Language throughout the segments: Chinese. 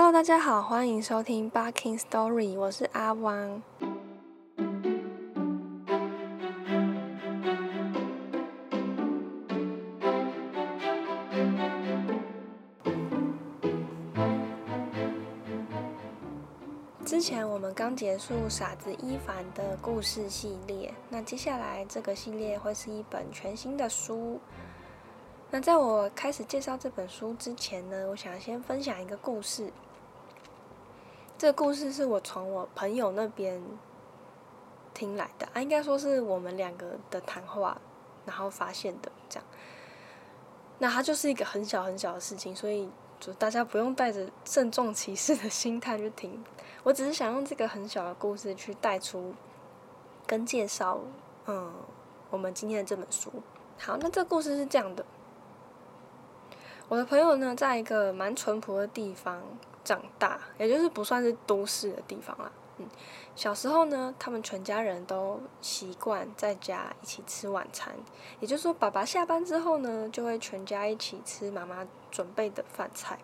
Hello，大家好，欢迎收听《Barking Story》，我是阿汪。之前我们刚结束《傻子伊凡》的故事系列，那接下来这个系列会是一本全新的书。那在我开始介绍这本书之前呢，我想先分享一个故事。这个故事是我从我朋友那边听来的啊，应该说是我们两个的谈话，然后发现的这样。那它就是一个很小很小的事情，所以就大家不用带着郑重其事的心态去听。我只是想用这个很小的故事去带出跟介绍，嗯，我们今天的这本书。好，那这个故事是这样的。我的朋友呢，在一个蛮淳朴的地方长大，也就是不算是都市的地方啦。嗯，小时候呢，他们全家人都习惯在家一起吃晚餐，也就是说，爸爸下班之后呢，就会全家一起吃妈妈准备的饭菜。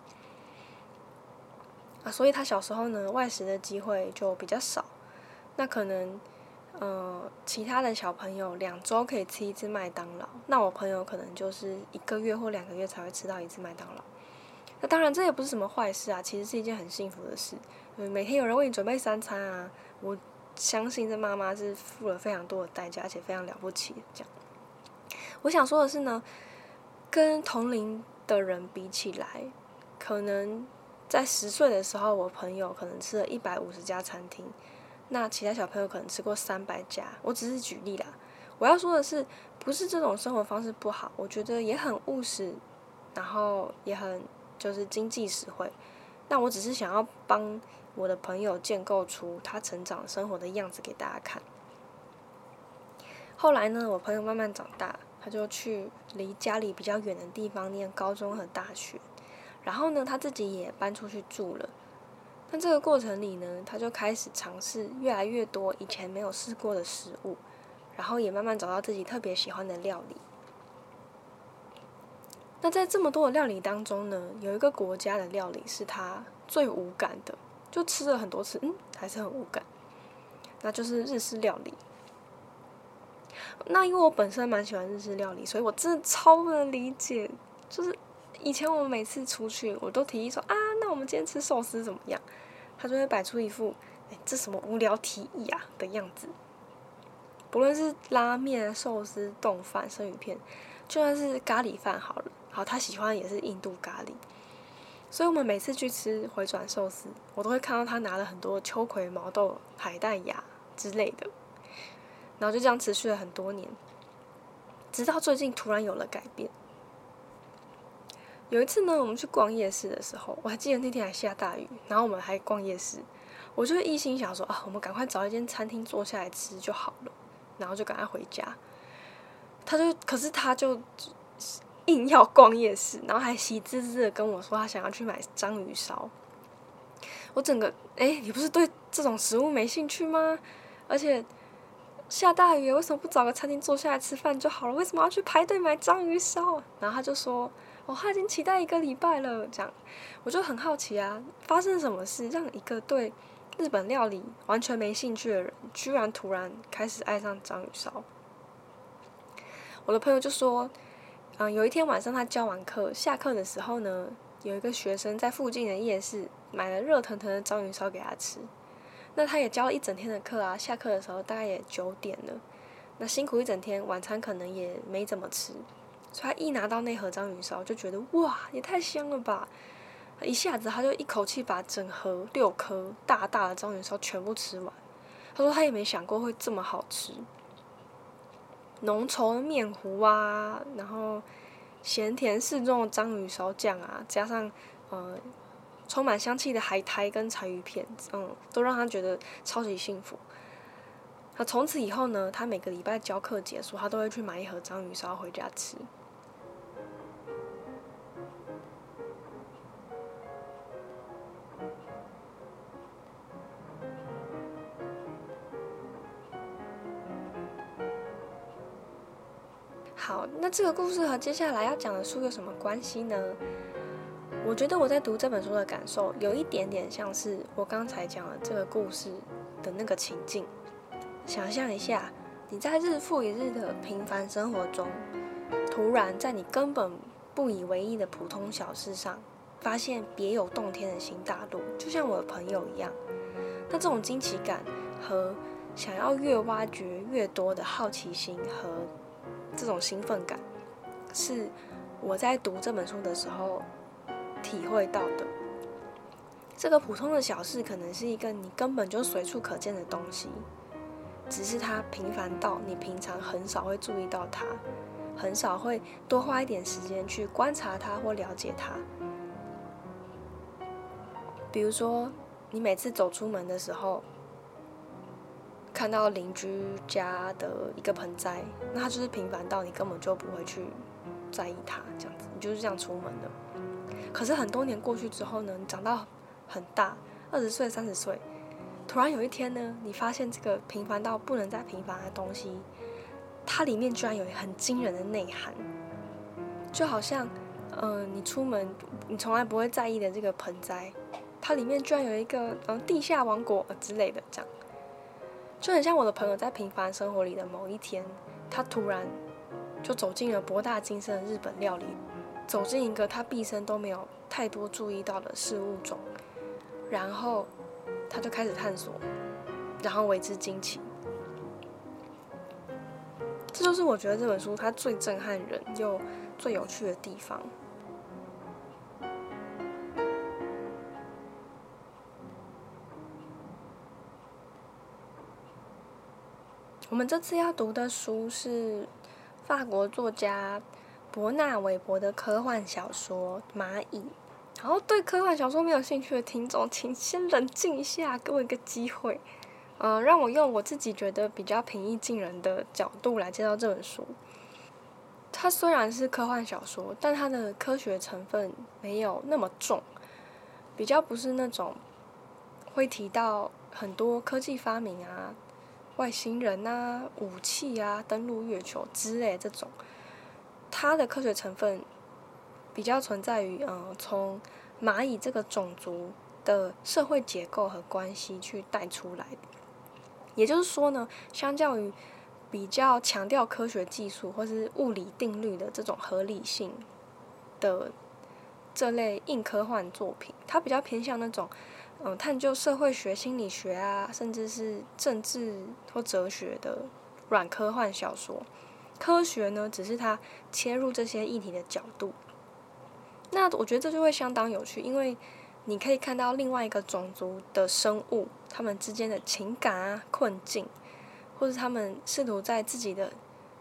啊，所以他小时候呢，外食的机会就比较少。那可能。呃，其他的小朋友两周可以吃一次麦当劳，那我朋友可能就是一个月或两个月才会吃到一次麦当劳。当然这也不是什么坏事啊，其实是一件很幸福的事。每天有人为你准备三餐啊，我相信这妈妈是付了非常多的代价，而且非常了不起。这样，我想说的是呢，跟同龄的人比起来，可能在十岁的时候，我朋友可能吃了一百五十家餐厅。那其他小朋友可能吃过三百家，我只是举例啦。我要说的是，不是这种生活方式不好，我觉得也很务实，然后也很就是经济实惠。那我只是想要帮我的朋友建构出他成长生活的样子给大家看。后来呢，我朋友慢慢长大，他就去离家里比较远的地方念高中和大学，然后呢，他自己也搬出去住了。那这个过程里呢，他就开始尝试越来越多以前没有试过的食物，然后也慢慢找到自己特别喜欢的料理。那在这么多的料理当中呢，有一个国家的料理是他最无感的，就吃了很多次，嗯，还是很无感。那就是日式料理。那因为我本身蛮喜欢日式料理，所以我真的超能理解，就是以前我们每次出去，我都提议说啊，那我们今天吃寿司怎么样？他就会摆出一副“哎，这什么无聊提议啊”的样子。不论是拉面、寿司、冻饭、生鱼片，就算是咖喱饭好了，好，他喜欢也是印度咖喱。所以我们每次去吃回转寿司，我都会看到他拿了很多秋葵、毛豆、海带芽之类的，然后就这样持续了很多年，直到最近突然有了改变。有一次呢，我们去逛夜市的时候，我还记得那天还下大雨，然后我们还逛夜市，我就一心想说啊，我们赶快找一间餐厅坐下来吃就好了，然后就赶快回家。他就，可是他就硬要逛夜市，然后还喜滋滋的跟我说他想要去买章鱼烧。我整个，哎，你不是对这种食物没兴趣吗？而且下大雨，为什么不找个餐厅坐下来吃饭就好了？为什么要去排队买章鱼烧？然后他就说。我他已经期待一个礼拜了，这样我就很好奇啊，发生什么事让一个对日本料理完全没兴趣的人，居然突然开始爱上章鱼烧？我的朋友就说，嗯，有一天晚上他教完课，下课的时候呢，有一个学生在附近的夜市买了热腾腾的章鱼烧给他吃。那他也教了一整天的课啊，下课的时候大概也九点了，那辛苦一整天，晚餐可能也没怎么吃。所以他一拿到那盒章鱼烧，就觉得哇，也太香了吧！一下子他就一口气把整盒六颗大大的章鱼烧全部吃完。他说他也没想过会这么好吃，浓稠的面糊啊，然后咸甜适中的章鱼烧酱啊，加上呃充满香气的海苔跟柴鱼片，嗯，都让他觉得超级幸福。那从此以后呢，他每个礼拜教课结束，他都会去买一盒章鱼烧回家吃。好，那这个故事和接下来要讲的书有什么关系呢？我觉得我在读这本书的感受，有一点点像是我刚才讲的这个故事的那个情境。想象一下，你在日复一日的平凡生活中，突然在你根本不以为意的普通小事上，发现别有洞天的新大陆，就像我的朋友一样。那这种惊奇感和想要越挖掘越多的好奇心和这种兴奋感，是我在读这本书的时候体会到的。这个普通的小事，可能是一个你根本就随处可见的东西。只是它平凡到你平常很少会注意到它，很少会多花一点时间去观察它或了解它。比如说，你每次走出门的时候，看到邻居家的一个盆栽，那它就是平凡到你根本就不会去在意它，这样子，你就是这样出门的。可是很多年过去之后呢，你长到很大，二十岁、三十岁。突然有一天呢，你发现这个平凡到不能再平凡的东西，它里面居然有很惊人的内涵，就好像，嗯，你出门你从来不会在意的这个盆栽，它里面居然有一个嗯地下王国之类的，这样，就很像我的朋友在平凡生活里的某一天，他突然就走进了博大精深的日本料理，走进一个他毕生都没有太多注意到的事物中，然后。他就开始探索，然后为之惊奇。这就是我觉得这本书它最震撼人又最有趣的地方。我们这次要读的书是法国作家伯纳韦伯的科幻小说《蚂蚁》。然后对科幻小说没有兴趣的听众，请先冷静一下，给我一个机会，嗯，让我用我自己觉得比较平易近人的角度来介绍这本书。它虽然是科幻小说，但它的科学成分没有那么重，比较不是那种会提到很多科技发明啊、外星人啊、武器啊、登陆月球之类这种，它的科学成分。比较存在于，嗯，从蚂蚁这个种族的社会结构和关系去带出来。也就是说呢，相较于比较强调科学技术或是物理定律的这种合理性的这类硬科幻作品，它比较偏向那种，嗯，探究社会学、心理学啊，甚至是政治或哲学的软科幻小说。科学呢，只是它切入这些议题的角度。那我觉得这就会相当有趣，因为你可以看到另外一个种族的生物，他们之间的情感啊、困境，或者他们试图在自己的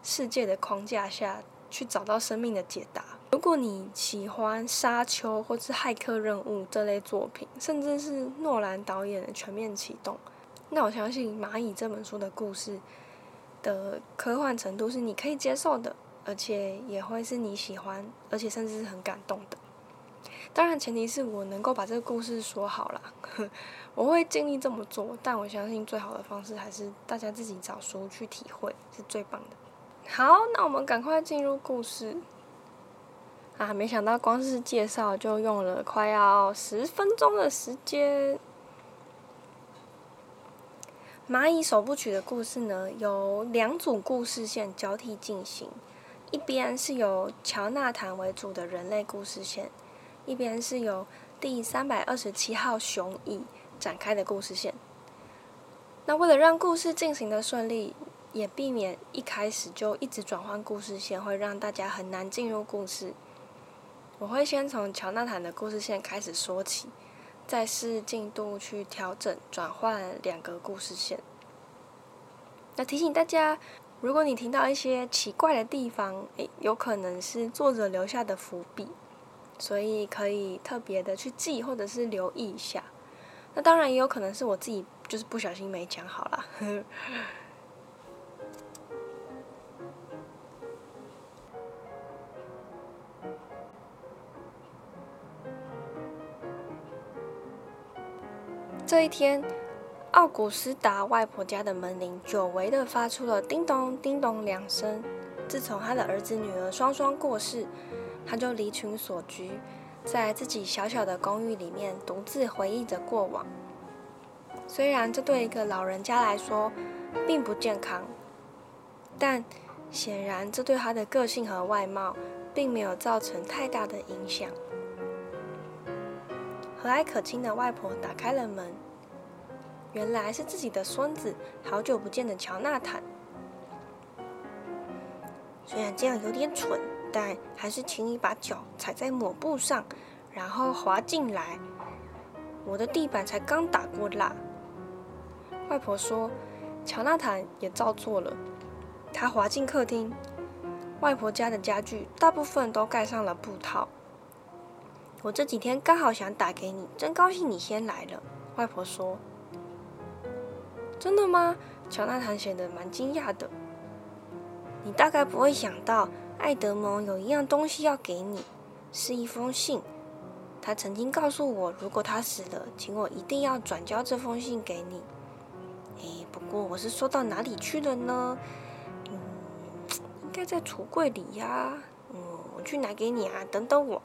世界的框架下去找到生命的解答。如果你喜欢《沙丘》或是《骇客任务》这类作品，甚至是诺兰导演的《全面启动》，那我相信《蚂蚁》这本书的故事的科幻程度是你可以接受的，而且也会是你喜欢，而且甚至是很感动的。当然，前提是我能够把这个故事说好了，我会尽力这么做。但我相信最好的方式还是大家自己找书去体会，是最棒的。好，那我们赶快进入故事。啊，没想到光是介绍就用了快要十分钟的时间。蚂蚁首部曲的故事呢，有两组故事线交替进行，一边是由乔纳坦为主的人类故事线。一边是由第三百二十七号雄蚁展开的故事线。那为了让故事进行的顺利，也避免一开始就一直转换故事线，会让大家很难进入故事。我会先从乔纳坦的故事线开始说起，再视进度去调整转换两个故事线。那提醒大家，如果你听到一些奇怪的地方，诶，有可能是作者留下的伏笔。所以可以特别的去记或者是留意一下，那当然也有可能是我自己就是不小心没讲好了。这一天，奥古斯达外婆家的门铃久违的发出了叮咚叮咚两声。自从他的儿子女儿双双过世。他就离群索居，在自己小小的公寓里面独自回忆着过往。虽然这对一个老人家来说并不健康，但显然这对他的个性和外貌并没有造成太大的影响。和蔼可亲的外婆打开了门，原来是自己的孙子，好久不见的乔纳坦。虽然这样有点蠢，但还是请你把脚踩在抹布上，然后滑进来。我的地板才刚打过蜡。外婆说：“乔纳坦也照做了。”他滑进客厅，外婆家的家具大部分都盖上了布套。我这几天刚好想打给你，真高兴你先来了。外婆说：“真的吗？”乔纳坦显得蛮惊讶的。你大概不会想到，爱德蒙有一样东西要给你，是一封信。他曾经告诉我，如果他死了，请我一定要转交这封信给你。哎，不过我是收到哪里去了呢？嗯，应该在橱柜里呀。嗯，我去拿给你啊，等等我。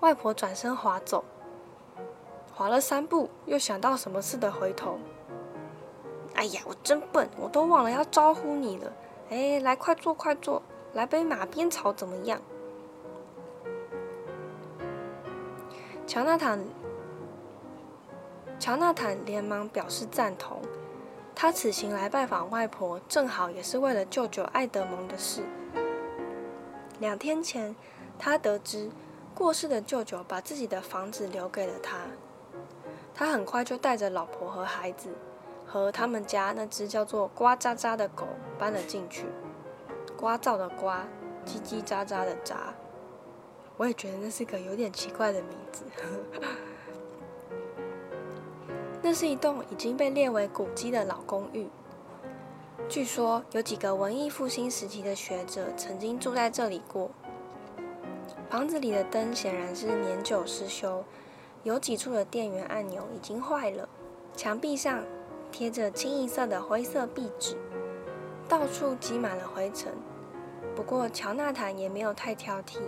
外婆转身滑走，滑了三步，又想到什么似的回头。哎呀，我真笨，我都忘了要招呼你了。哎，来，快坐，快坐，来杯马鞭草怎么样？乔纳坦，乔纳坦连忙表示赞同。他此行来拜访外婆，正好也是为了舅舅爱德蒙的事。两天前，他得知。过世的舅舅把自己的房子留给了他，他很快就带着老婆和孩子，和他们家那只叫做“呱喳喳”的狗搬了进去。呱噪的呱，叽叽喳喳的喳。我也觉得那是个有点奇怪的名字。那是一栋已经被列为古迹的老公寓，据说有几个文艺复兴时期的学者曾经住在这里过。房子里的灯显然是年久失修，有几处的电源按钮已经坏了。墙壁上贴着清一色的灰色壁纸，到处积满了灰尘。不过乔纳坦也没有太挑剔，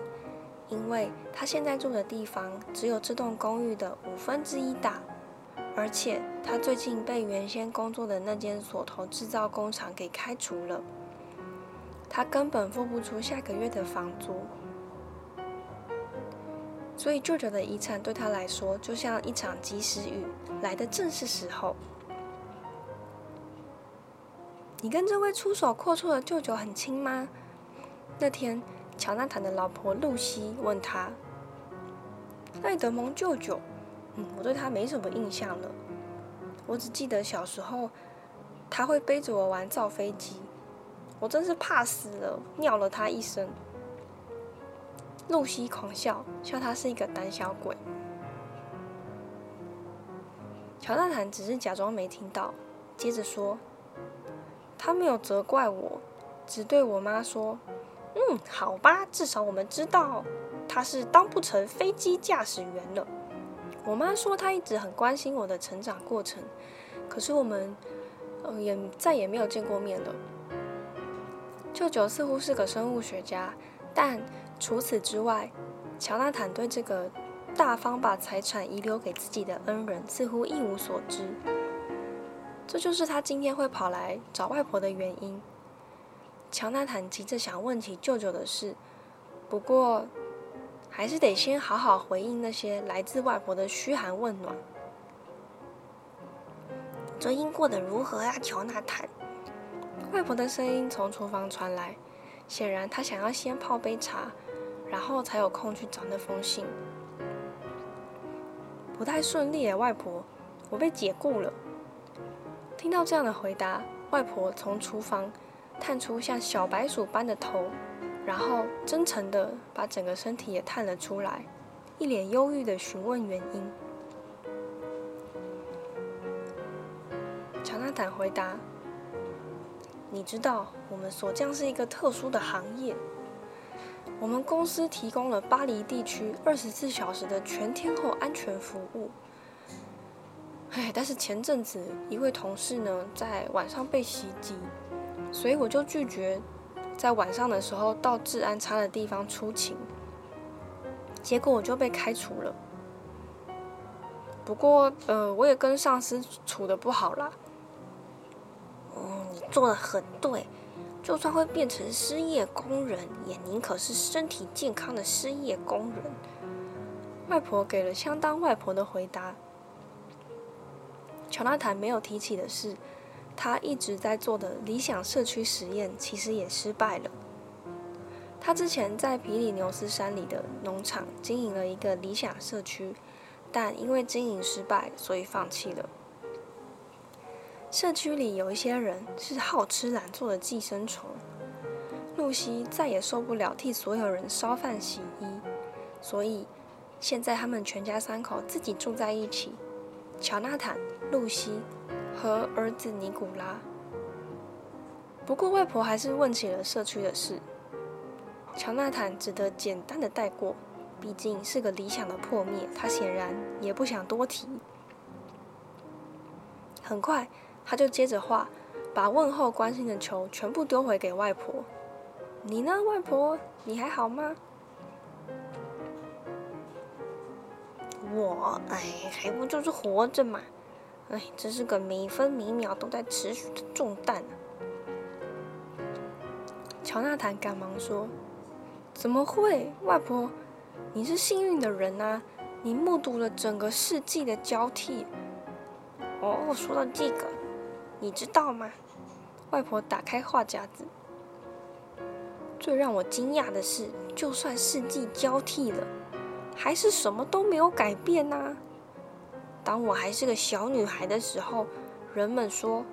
因为他现在住的地方只有这栋公寓的五分之一大，而且他最近被原先工作的那间锁头制造工厂给开除了，他根本付不出下个月的房租。所以舅舅的遗产对他来说，就像一场及时雨，来的正是时候。你跟这位出手阔绰的舅舅很亲吗？那天，乔纳坦的老婆露西问他：“爱德蒙舅舅，嗯，我对他没什么印象了。我只记得小时候，他会背着我玩造飞机，我真是怕死了，尿了他一身。”露西狂笑，笑他是一个胆小鬼。乔纳坦只是假装没听到，接着说：“他没有责怪我，只对我妈说：‘嗯，好吧，至少我们知道他是当不成飞机驾驶员了。’我妈说她一直很关心我的成长过程，可是我们，嗯，也再也没有见过面了。舅舅似乎是个生物学家，但……除此之外，乔纳坦对这个大方把财产遗留给自己的恩人似乎一无所知。这就是他今天会跑来找外婆的原因。乔纳坦急着想问起舅舅的事，不过还是得先好好回应那些来自外婆的嘘寒问暖。最近过得如何啊，乔纳坦？外婆的声音从厨房传来，显然她想要先泡杯茶。然后才有空去找那封信，不太顺利耶，外婆，我被解雇了。听到这样的回答，外婆从厨房探出像小白鼠般的头，然后真诚的把整个身体也探了出来，一脸忧郁的询问原因。乔纳坦回答：“你知道，我们锁匠是一个特殊的行业。”我们公司提供了巴黎地区二十四小时的全天候安全服务。哎，但是前阵子一位同事呢，在晚上被袭击，所以我就拒绝在晚上的时候到治安差的地方出勤。结果我就被开除了。不过，呃，我也跟上司处的不好啦。嗯，你做的很对，就算会变成失业工人，也宁可是身体健康的失业工人。外婆给了相当外婆的回答。乔纳坦没有提起的是，他一直在做的理想社区实验其实也失败了。他之前在皮里牛斯山里的农场经营了一个理想社区，但因为经营失败，所以放弃了。社区里有一些人是好吃懒做的寄生虫。露西再也受不了替所有人烧饭洗衣，所以现在他们全家三口自己住在一起。乔纳坦、露西和儿子尼古拉。不过外婆还是问起了社区的事。乔纳坦只得简单的带过，毕竟是个理想的破灭，他显然也不想多提。很快，他就接着话，把问候关心的球全部丢回给外婆。你呢，外婆？你还好吗？我，哎，还不就是活着嘛！哎，这是个每分每秒都在持续的重担！乔纳坦赶忙说。怎么会，外婆？你是幸运的人啊！你目睹了整个世纪的交替。哦，说到这个，你知道吗？外婆打开话匣子。最让我惊讶的是，就算世纪交替了，还是什么都没有改变呐。当我还是个小女孩的时候，人们说，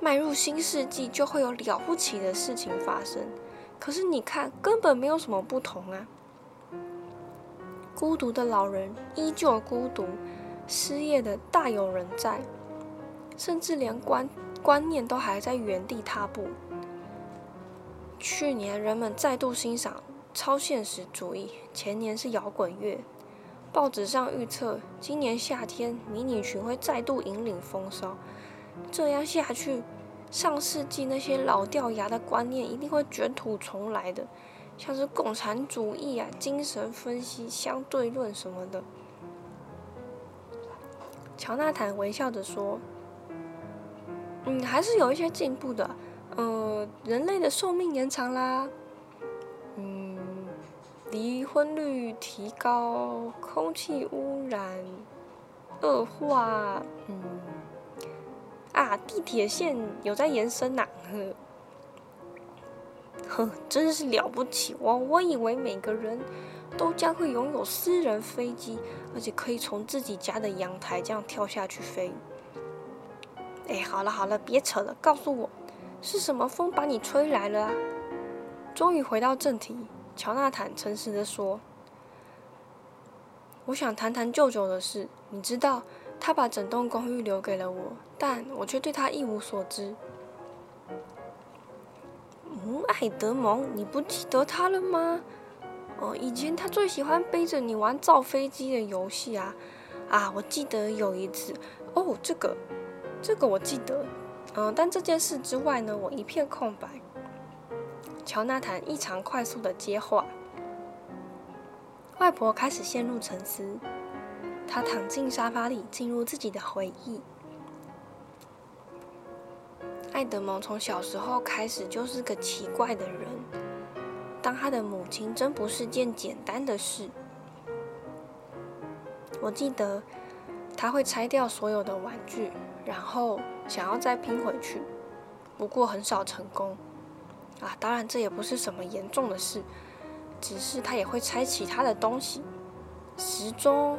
迈入新世纪就会有了不起的事情发生。可是你看，根本没有什么不同啊！孤独的老人依旧孤独，失业的大有人在，甚至连观观念都还在原地踏步。去年人们再度欣赏超现实主义，前年是摇滚乐，报纸上预测今年夏天迷你裙会再度引领风骚。这样下去。上世纪那些老掉牙的观念一定会卷土重来的，像是共产主义啊、精神分析、相对论什么的。乔纳坦微笑着说：“嗯，还是有一些进步的。呃，人类的寿命延长啦，嗯，离婚率提高，空气污染恶化，嗯。”啊，地铁线有在延伸呐！呵，真是了不起！我我以为每个人都将会拥有私人飞机，而且可以从自己家的阳台这样跳下去飞。哎，好了好了，别扯了，告诉我，是什么风把你吹来了啊？终于回到正题，乔纳坦诚实的说：“我想谈谈舅舅的事，你知道。”他把整栋公寓留给了我，但我却对他一无所知。嗯，爱德蒙，你不记得他了吗？哦，以前他最喜欢背着你玩造飞机的游戏啊！啊，我记得有一次，哦，这个，这个我记得。嗯，但这件事之外呢，我一片空白。乔纳坦异常快速的接话，外婆开始陷入沉思。她躺进沙发里，进入自己的回忆。爱德蒙从小时候开始就是个奇怪的人。当他的母亲真不是件简单的事。我记得他会拆掉所有的玩具，然后想要再拼回去，不过很少成功。啊，当然这也不是什么严重的事，只是他也会拆其他的东西，时钟。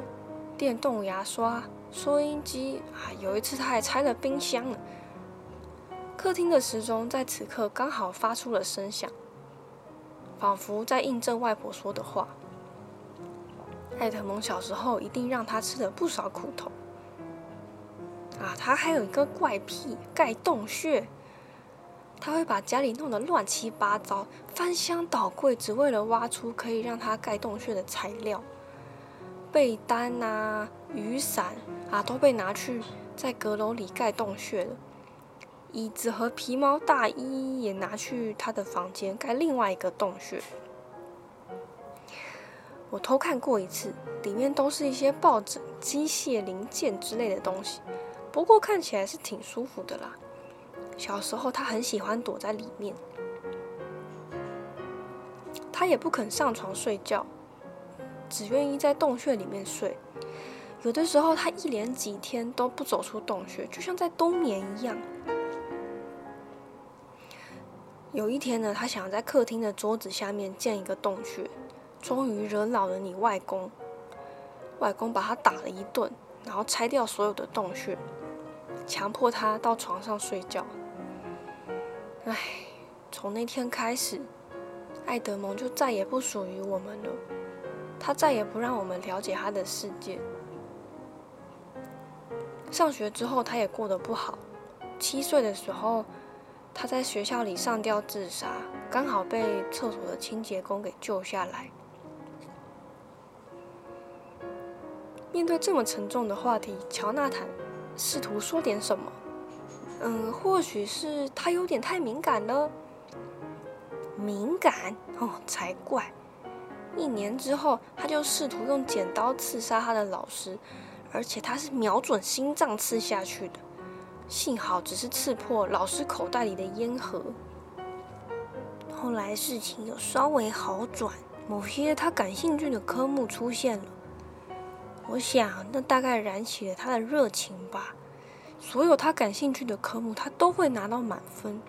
电动牙刷、收音机啊，有一次他还拆了冰箱呢。客厅的时钟在此刻刚好发出了声响，仿佛在印证外婆说的话。艾特蒙小时候一定让他吃了不少苦头。啊，他还有一个怪癖，盖洞穴。他会把家里弄得乱七八糟，翻箱倒柜，只为了挖出可以让他盖洞穴的材料。被单啊、雨伞啊都被拿去在阁楼里盖洞穴了，椅子和皮毛大衣也拿去他的房间盖另外一个洞穴。我偷看过一次，里面都是一些抱枕、机械零件之类的东西，不过看起来是挺舒服的啦。小时候他很喜欢躲在里面，他也不肯上床睡觉，只愿意在洞穴里面睡。有的时候他一连几天都不走出洞穴，就像在冬眠一样。有一天呢，他想在客厅的桌子下面建一个洞穴，终于惹恼了你外公。外公把他打了一顿，然后拆掉所有的洞穴，强迫他到床上睡觉。唉，从那天开始，爱德蒙就再也不属于我们了。他再也不让我们了解他的世界。上学之后，他也过得不好。七岁的时候。他在学校里上吊自杀，刚好被厕所的清洁工给救下来。面对这么沉重的话题，乔纳坦试图说点什么。嗯，或许是他有点太敏感了。敏感？哦，才怪！一年之后，他就试图用剪刀刺杀他的老师，而且他是瞄准心脏刺下去的。幸好只是刺破老师口袋里的烟盒。后来事情有稍微好转，某些他感兴趣的科目出现了。我想那大概燃起了他的热情吧。所有他感兴趣的科目，他都会拿到满分，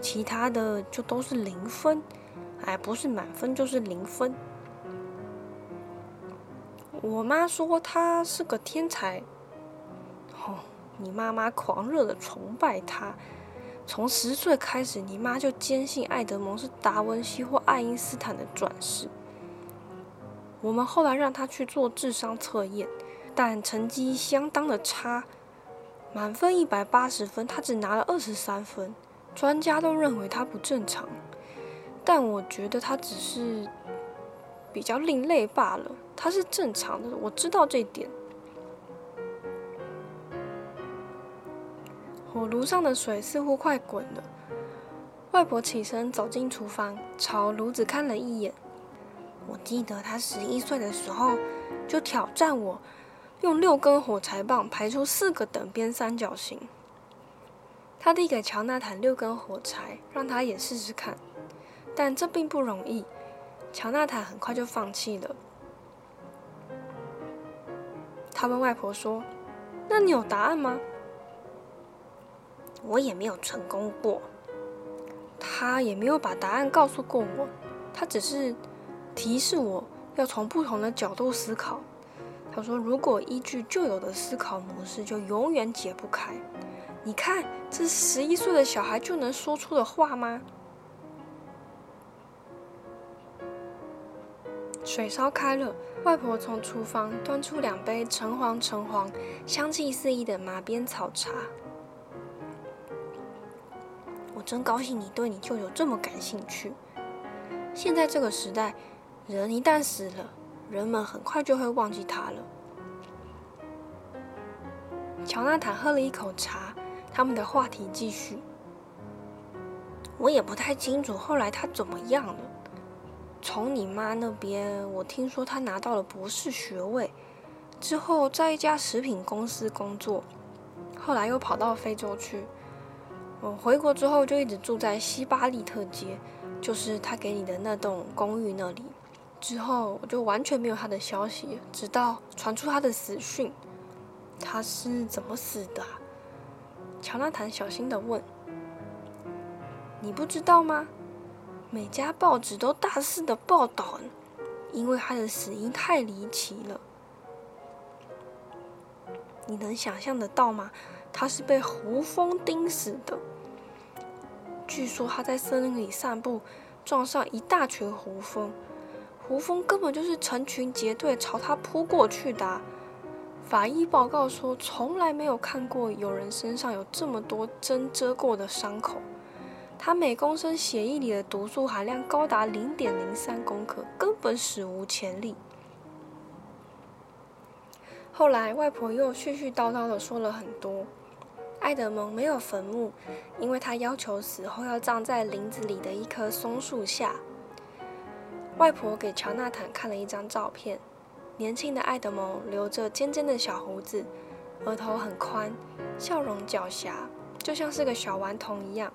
其他的就都是零分。哎，不是满分就是零分。我妈说他是个天才。哦。你妈妈狂热的崇拜他，从十岁开始，你妈就坚信爱德蒙是达文西或爱因斯坦的转世。我们后来让他去做智商测验，但成绩相当的差，满分一百八十分，他只拿了二十三分，专家都认为他不正常。但我觉得他只是比较另类罢了，他是正常的，我知道这点。火炉上的水似乎快滚了。外婆起身走进厨房，朝炉子看了一眼。我记得他十一岁的时候就挑战我，用六根火柴棒排出四个等边三角形。他递给乔纳坦六根火柴，让他也试试看。但这并不容易，乔纳坦很快就放弃了。他问外婆说：“那你有答案吗？”我也没有成功过，他也没有把答案告诉过我，他只是提示我要从不同的角度思考。他说：“如果依据旧有的思考模式，就永远解不开。”你看，这十一岁的小孩就能说出的话吗？水烧开了，外婆从厨房端出两杯橙黄橙黄、香气四溢的马鞭草茶。我真高兴你对你舅舅这么感兴趣。现在这个时代，人一旦死了，人们很快就会忘记他了。乔纳坦喝了一口茶，他们的话题继续。我也不太清楚后来他怎么样了。从你妈那边，我听说他拿到了博士学位，之后在一家食品公司工作，后来又跑到非洲去。我回国之后就一直住在西巴利特街，就是他给你的那栋公寓那里。之后我就完全没有他的消息，直到传出他的死讯。他是怎么死的？乔纳坦小心的问：“你不知道吗？每家报纸都大肆的报道，因为他的死因太离奇了。你能想象得到吗？”他是被胡蜂叮死的。据说他在森林里散步，撞上一大群胡蜂，胡蜂根本就是成群结队朝他扑过去的。法医报告说，从来没有看过有人身上有这么多针遮过的伤口。他每公升血液里的毒素含量高达零点零三公克，根本史无前例。后来，外婆又絮絮叨叨的说了很多。爱德蒙没有坟墓，因为他要求死后要葬在林子里的一棵松树下。外婆给乔纳坦看了一张照片，年轻的爱德蒙留着尖尖的小胡子，额头很宽，笑容狡黠，就像是个小顽童一样。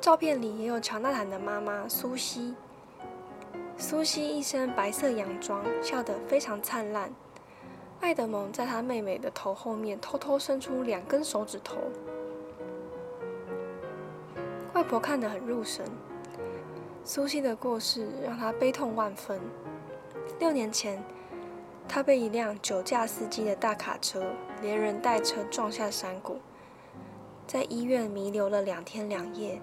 照片里也有乔纳坦的妈妈苏西。苏西一身白色洋装，笑得非常灿烂。爱德蒙在他妹妹的头后面偷偷伸出两根手指头。外婆看得很入神。苏西的过世让她悲痛万分。六年前，她被一辆酒驾司机的大卡车连人带车撞下山谷，在医院弥留了两天两夜。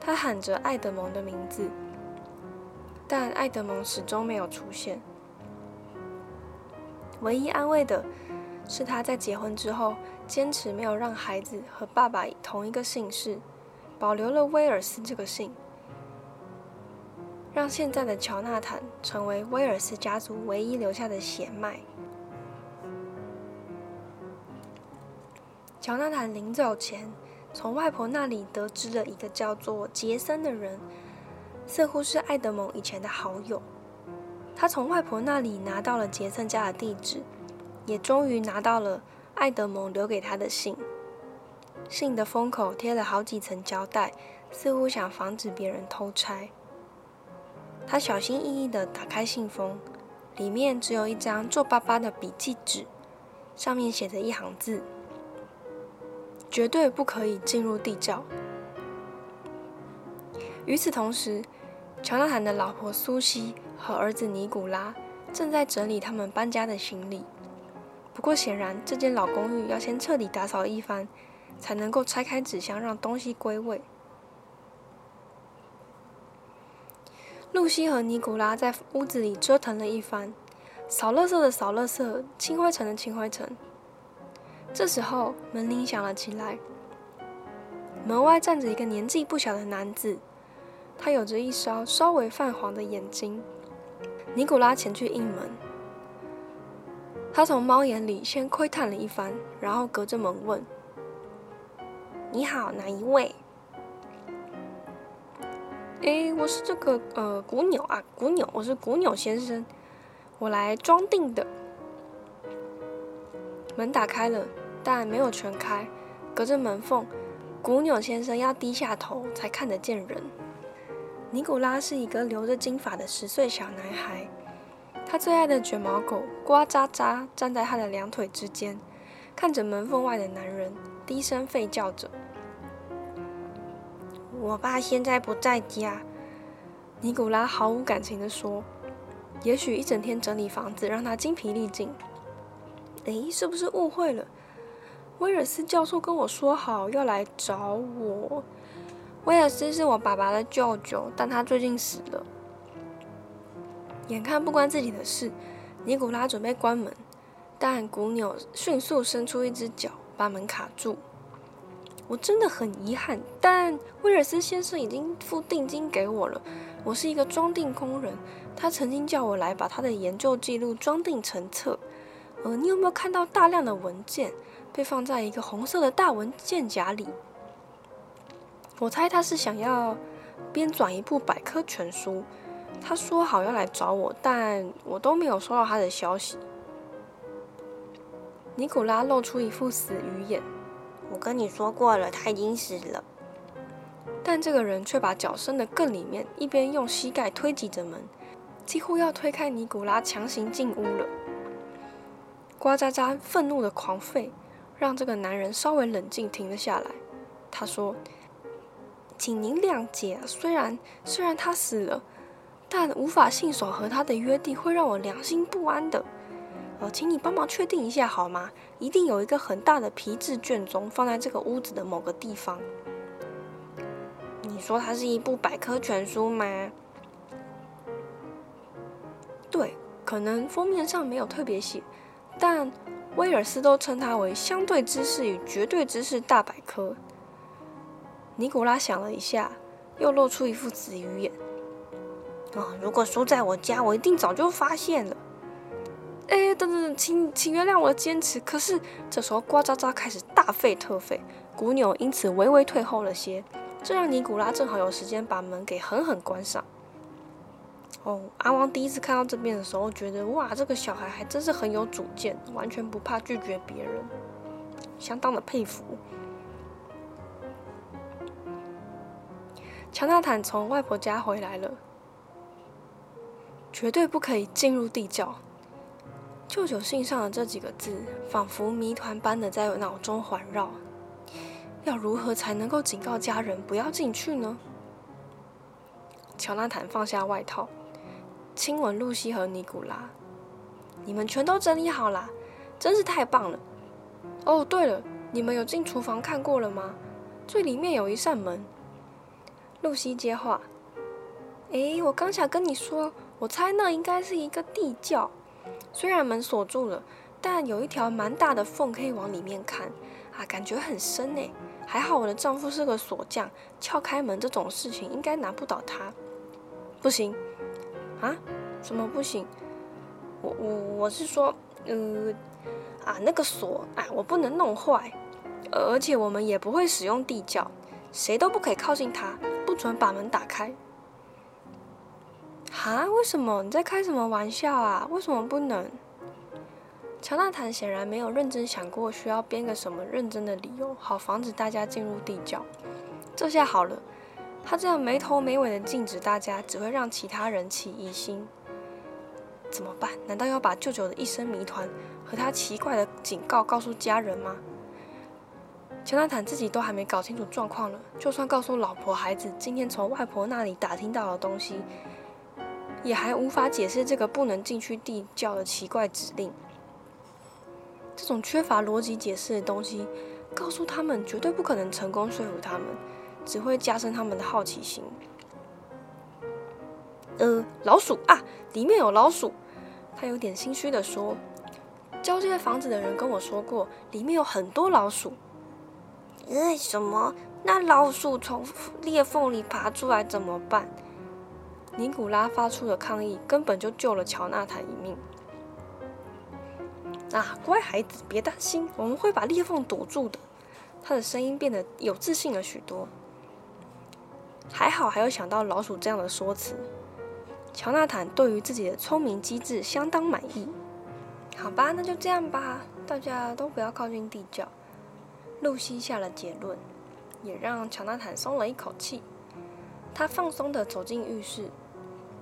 他喊着爱德蒙的名字，但爱德蒙始终没有出现。唯一安慰的是，他在结婚之后坚持没有让孩子和爸爸同一个姓氏，保留了威尔斯这个姓，让现在的乔纳坦成为威尔斯家族唯一留下的血脉。乔纳坦临走前。从外婆那里得知了一个叫做杰森的人，似乎是爱德蒙以前的好友。他从外婆那里拿到了杰森家的地址，也终于拿到了爱德蒙留给他的信。信的封口贴了好几层胶带，似乎想防止别人偷拆。他小心翼翼地打开信封，里面只有一张皱巴巴的笔记纸，上面写着一行字。绝对不可以进入地窖。与此同时，乔纳坦的老婆苏西和儿子尼古拉正在整理他们搬家的行李。不过，显然这间老公寓要先彻底打扫一番，才能够拆开纸箱让东西归位。露西和尼古拉在屋子里折腾了一番，扫垃圾的扫垃圾，清灰尘的清灰尘。这时候，门铃响了起来。门外站着一个年纪不小的男子，他有着一双稍微泛黄的眼睛。尼古拉前去应门，他从猫眼里先窥探了一番，然后隔着门问：“你好，哪一位？”“哎，我是这个呃古纽啊，古纽，我是古纽先生，我来装订的。”门打开了，但没有全开。隔着门缝，古纽先生要低下头才看得见人。尼古拉是一个留着金发的十岁小男孩，他最爱的卷毛狗呱喳喳站在他的两腿之间，看着门缝外的男人，低声吠叫着：“我爸现在不在家。”尼古拉毫无感情地说：“也许一整天整理房子让他精疲力尽。”诶，是不是误会了？威尔斯教授跟我说好要来找我。威尔斯是我爸爸的舅舅，但他最近死了。眼看不关自己的事，尼古拉准备关门，但古纽迅速伸出一只脚把门卡住。我真的很遗憾，但威尔斯先生已经付定金给我了。我是一个装订工人，他曾经叫我来把他的研究记录装订成册。呃，你有没有看到大量的文件被放在一个红色的大文件夹里？我猜他是想要编纂一部百科全书。他说好要来找我，但我都没有收到他的消息。尼古拉露出一副死鱼眼。我跟你说过了，他已经死了。但这个人却把脚伸得更里面，一边用膝盖推挤着门，几乎要推开尼古拉，强行进屋了。呱喳喳愤怒的狂吠，让这个男人稍微冷静，停了下来。他说：“请您谅解，虽然虽然他死了，但无法信守和他的约定，会让我良心不安的。呃，请你帮忙确定一下好吗？一定有一个很大的皮质卷宗放在这个屋子的某个地方。你说它是一部百科全书吗？对，可能封面上没有特别写。”但威尔斯都称它为相对知识与绝对知识大百科。尼古拉想了一下，又露出一副死鱼眼。哦，如果书在我家，我一定早就发现了。哎，等等等，请请原谅我的坚持。可是这时候，呱喳喳开始大吠特吠，古纽因此微微退后了些，这让尼古拉正好有时间把门给狠狠关上。哦，阿王第一次看到这边的时候，觉得哇，这个小孩还真是很有主见，完全不怕拒绝别人，相当的佩服。乔纳坦从外婆家回来了，绝对不可以进入地窖。舅舅信上的这几个字，仿佛谜团般的在脑中环绕。要如何才能够警告家人不要进去呢？乔纳坦放下外套，亲吻露西和尼古拉。你们全都整理好啦，真是太棒了。哦，对了，你们有进厨房看过了吗？最里面有一扇门。露西接话：“诶，我刚想跟你说，我猜那应该是一个地窖。虽然门锁住了，但有一条蛮大的缝可以往里面看。啊，感觉很深呢。还好我的丈夫是个锁匠，撬开门这种事情应该难不倒他。不行，啊？什么不行？我我我是说，呃，啊，那个锁，啊，我不能弄坏。而且我们也不会使用地窖，谁都不可以靠近它。”不准把门打开！哈？为什么？你在开什么玩笑啊？为什么不能？乔纳坦显然没有认真想过需要编个什么认真的理由，好防止大家进入地窖。这下好了，他这样没头没尾的禁止大家，只会让其他人起疑心。怎么办？难道要把舅舅的一生谜团和他奇怪的警告告诉家人吗？乔纳坦自己都还没搞清楚状况了，就算告诉老婆孩子今天从外婆那里打听到的东西，也还无法解释这个不能进去地窖的奇怪指令。这种缺乏逻辑解释的东西，告诉他们绝对不可能成功说服他们，只会加深他们的好奇心。呃，老鼠啊，里面有老鼠。他有点心虚的说：“交接房子的人跟我说过，里面有很多老鼠。”为什么？那老鼠从裂缝里爬出来怎么办？尼古拉发出的抗议根本就救了乔纳坦一命。啊，乖孩子，别担心，我们会把裂缝堵住的。他的声音变得有自信了许多。还好还有想到老鼠这样的说辞。乔纳坦对于自己的聪明机智相当满意。好吧，那就这样吧，大家都不要靠近地窖。露西下了结论，也让乔纳坦松了一口气。他放松地走进浴室，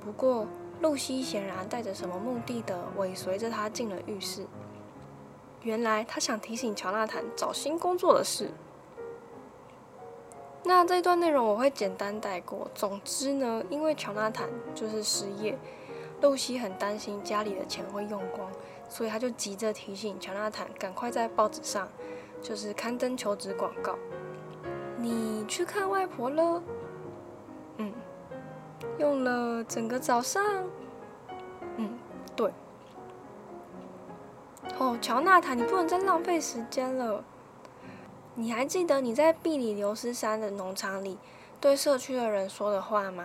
不过露西显然带着什么目的的尾随着他进了浴室。原来他想提醒乔纳坦找新工作的事。那这段内容我会简单带过。总之呢，因为乔纳坦就是失业，露西很担心家里的钱会用光，所以他就急着提醒乔纳坦赶快在报纸上。就是刊登求职广告。你去看外婆了？用了整个早上。嗯，对。哦，乔纳塔，你不能再浪费时间了。你还记得你在毕里流斯山的农场里对社区的人说的话吗？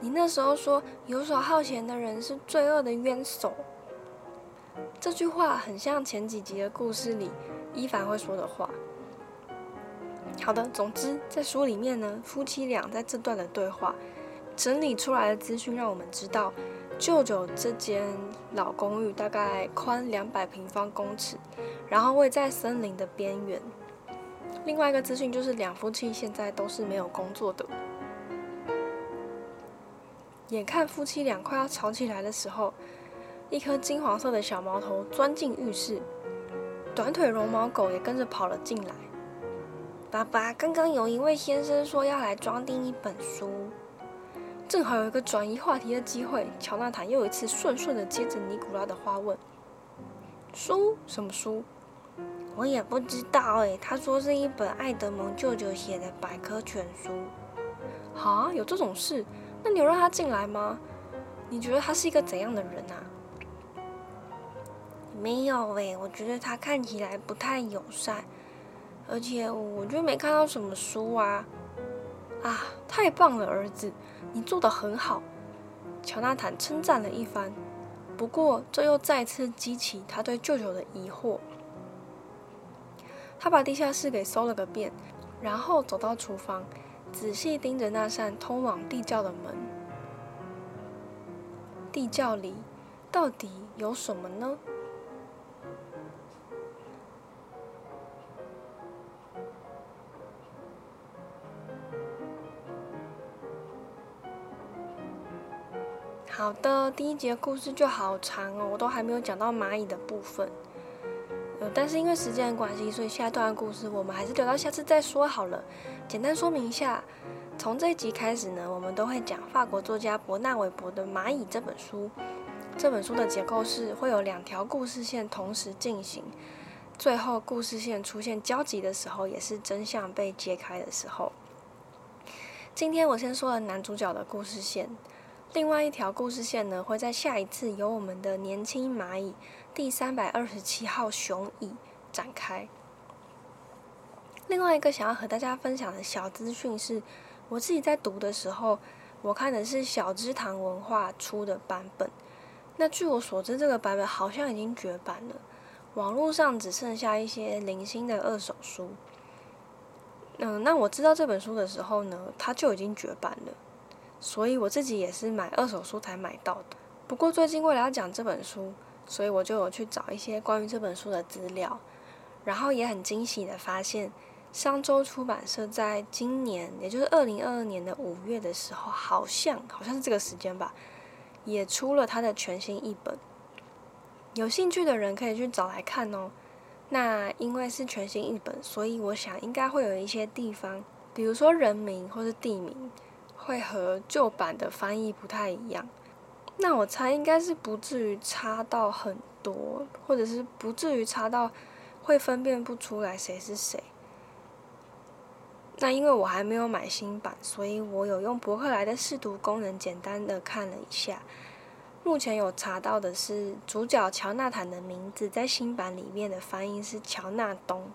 你那时候说游手好闲的人是罪恶的冤首。这句话很像前几集的故事里。伊凡会说的话。好的，总之在书里面呢，夫妻俩在这段的对话整理出来的资讯，让我们知道舅舅这间老公寓大概宽两百平方公尺，然后位在森林的边缘。另外一个资讯就是两夫妻现在都是没有工作的。眼看夫妻俩快要吵起来的时候，一颗金黄色的小毛头钻进浴室。短腿绒毛狗也跟着跑了进来。爸爸，刚刚有一位先生说要来装订一本书，正好有一个转移话题的机会。乔纳坦又一次顺顺的接着尼古拉的话问：“书？什么书？”我也不知道哎。他说是一本爱德蒙舅舅写的百科全书。啊，有这种事？那你有让他进来吗？你觉得他是一个怎样的人啊？没有诶，我觉得他看起来不太友善，而且我就没看到什么书啊！啊，太棒了，儿子，你做的很好。乔纳坦称赞了一番，不过这又再次激起他对舅舅的疑惑。他把地下室给搜了个遍，然后走到厨房，仔细盯着那扇通往地窖的门。地窖里到底有什么呢？好的，第一节故事就好长哦，我都还没有讲到蚂蚁的部分。呃，但是因为时间的关系，所以下一段故事我们还是留到下次再说好了。简单说明一下，从这一集开始呢，我们都会讲法国作家伯纳韦伯的《蚂蚁》这本书。这本书的结构是会有两条故事线同时进行，最后故事线出现交集的时候，也是真相被揭开的时候。今天我先说了男主角的故事线。另外一条故事线呢，会在下一次由我们的年轻蚂蚁第三百二十七号熊蚁展开。另外一个想要和大家分享的小资讯是，我自己在读的时候，我看的是小之堂文化出的版本。那据我所知，这个版本好像已经绝版了，网络上只剩下一些零星的二手书。嗯，那我知道这本书的时候呢，它就已经绝版了。所以我自己也是买二手书才买到的。不过最近为了要讲这本书，所以我就有去找一些关于这本书的资料，然后也很惊喜的发现，商周出版社在今年，也就是二零二二年的五月的时候，好像好像是这个时间吧，也出了它的全新译本。有兴趣的人可以去找来看哦。那因为是全新译本，所以我想应该会有一些地方，比如说人名或是地名。会和旧版的翻译不太一样，那我猜应该是不至于差到很多，或者是不至于差到会分辨不出来谁是谁。那因为我还没有买新版，所以我有用博客来的试读功能简单的看了一下。目前有查到的是，主角乔纳坦的名字在新版里面的翻译是乔纳东，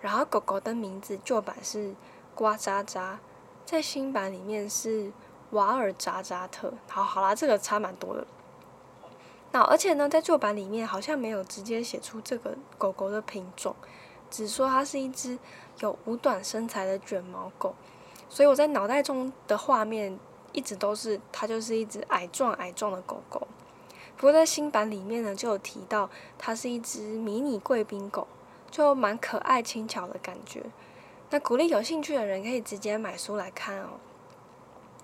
然后狗狗的名字旧版是瓜渣渣。在新版里面是瓦尔扎扎特，好好啦，这个差蛮多的。那而且呢，在旧版里面好像没有直接写出这个狗狗的品种，只说它是一只有五短身材的卷毛狗。所以我在脑袋中的画面一直都是它就是一只矮壮矮壮的狗狗。不过在新版里面呢，就有提到它是一只迷你贵宾狗，就蛮可爱轻巧的感觉。那鼓励有兴趣的人可以直接买书来看哦。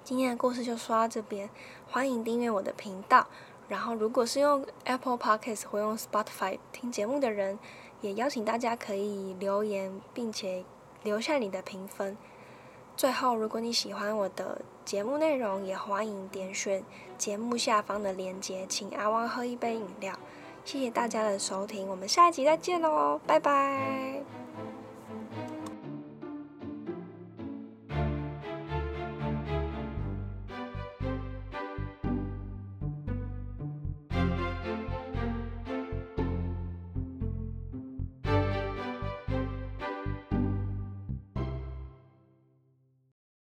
今天的故事就说到这边，欢迎订阅我的频道。然后，如果是用 Apple Podcast 或用 Spotify 听节目的人，也邀请大家可以留言，并且留下你的评分。最后，如果你喜欢我的节目内容，也欢迎点选节目下方的链接，请阿汪喝一杯饮料。谢谢大家的收听，我们下一集再见喽，拜拜。